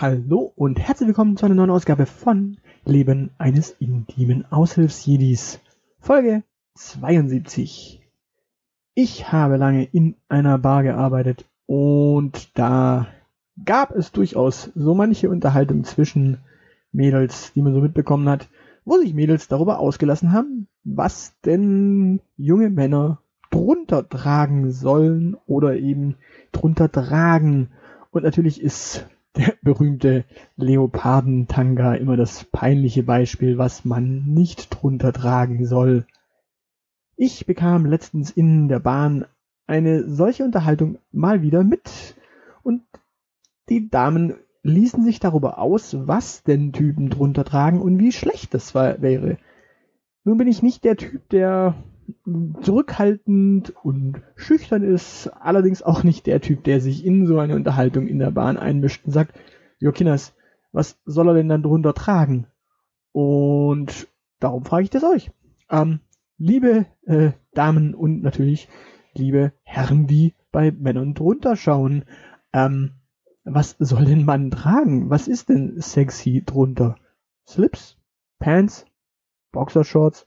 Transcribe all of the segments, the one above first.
Hallo und herzlich willkommen zu einer neuen Ausgabe von Leben eines intimen Aushilfsjedis. Folge 72. Ich habe lange in einer Bar gearbeitet und da gab es durchaus so manche Unterhaltung zwischen Mädels, die man so mitbekommen hat, wo sich Mädels darüber ausgelassen haben, was denn junge Männer drunter tragen sollen oder eben drunter tragen. Und natürlich ist der berühmte Leopardentanga immer das peinliche Beispiel, was man nicht drunter tragen soll. Ich bekam letztens in der Bahn eine solche Unterhaltung mal wieder mit und die Damen ließen sich darüber aus, was denn Typen drunter tragen und wie schlecht das wäre. Nun bin ich nicht der Typ, der zurückhaltend und schüchtern ist, allerdings auch nicht der Typ, der sich in so eine Unterhaltung in der Bahn einmischt und sagt, Jo Kinders, was soll er denn dann drunter tragen? Und darum frage ich das euch. Ähm, liebe äh, Damen und natürlich liebe Herren, die bei Männern drunter schauen, ähm, was soll denn Mann tragen? Was ist denn sexy drunter? Slips? Pants? Boxershorts?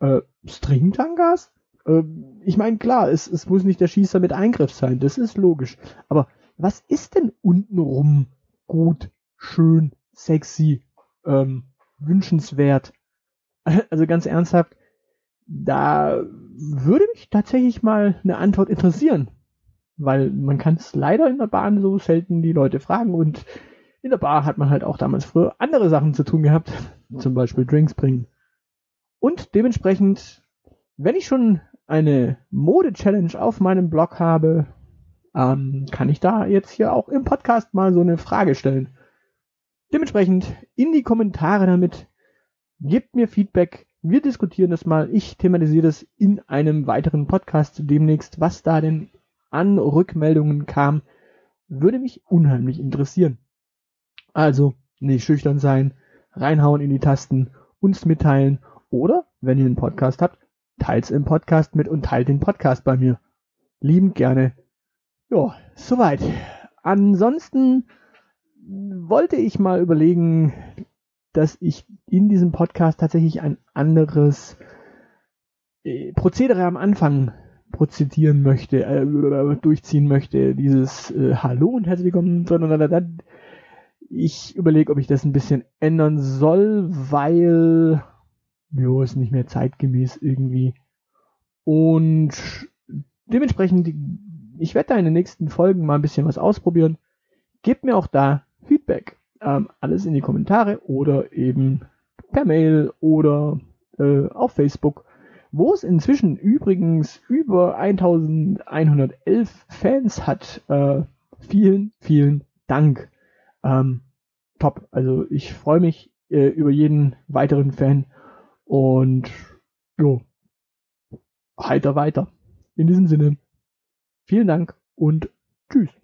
Äh, Stringtangas? Äh, ich meine, klar, es, es muss nicht der Schießer mit Eingriff sein, das ist logisch. Aber was ist denn untenrum gut, schön, sexy, ähm, wünschenswert? Also ganz ernsthaft, da würde mich tatsächlich mal eine Antwort interessieren. Weil man kann es leider in der Bahn so selten die Leute fragen und in der Bar hat man halt auch damals früher andere Sachen zu tun gehabt, zum Beispiel Drinks bringen. Und dementsprechend, wenn ich schon eine Mode-Challenge auf meinem Blog habe, ähm, kann ich da jetzt hier auch im Podcast mal so eine Frage stellen. Dementsprechend in die Kommentare damit, gebt mir Feedback, wir diskutieren das mal, ich thematisiere das in einem weiteren Podcast demnächst, was da denn an Rückmeldungen kam, würde mich unheimlich interessieren. Also, nicht schüchtern sein, reinhauen in die Tasten, uns mitteilen oder, wenn ihr einen Podcast habt, teilt's im Podcast mit und teilt den Podcast bei mir. Liebend gerne. Ja, soweit. Ansonsten wollte ich mal überlegen, dass ich in diesem Podcast tatsächlich ein anderes äh, Prozedere am Anfang prozedieren möchte, äh, durchziehen möchte. Dieses äh, Hallo und herzlich willkommen. Ich überlege, ob ich das ein bisschen ändern soll, weil jo, ist nicht mehr zeitgemäß irgendwie. Und dementsprechend, ich werde da in den nächsten Folgen mal ein bisschen was ausprobieren. Gebt mir auch da Feedback. Ähm, alles in die Kommentare oder eben per Mail oder äh, auf Facebook, wo es inzwischen übrigens über 1111 Fans hat. Äh, vielen, vielen Dank. Ähm, top. Also ich freue mich äh, über jeden weiteren Fan und jo, heiter weiter. In diesem Sinne, vielen Dank und tschüss.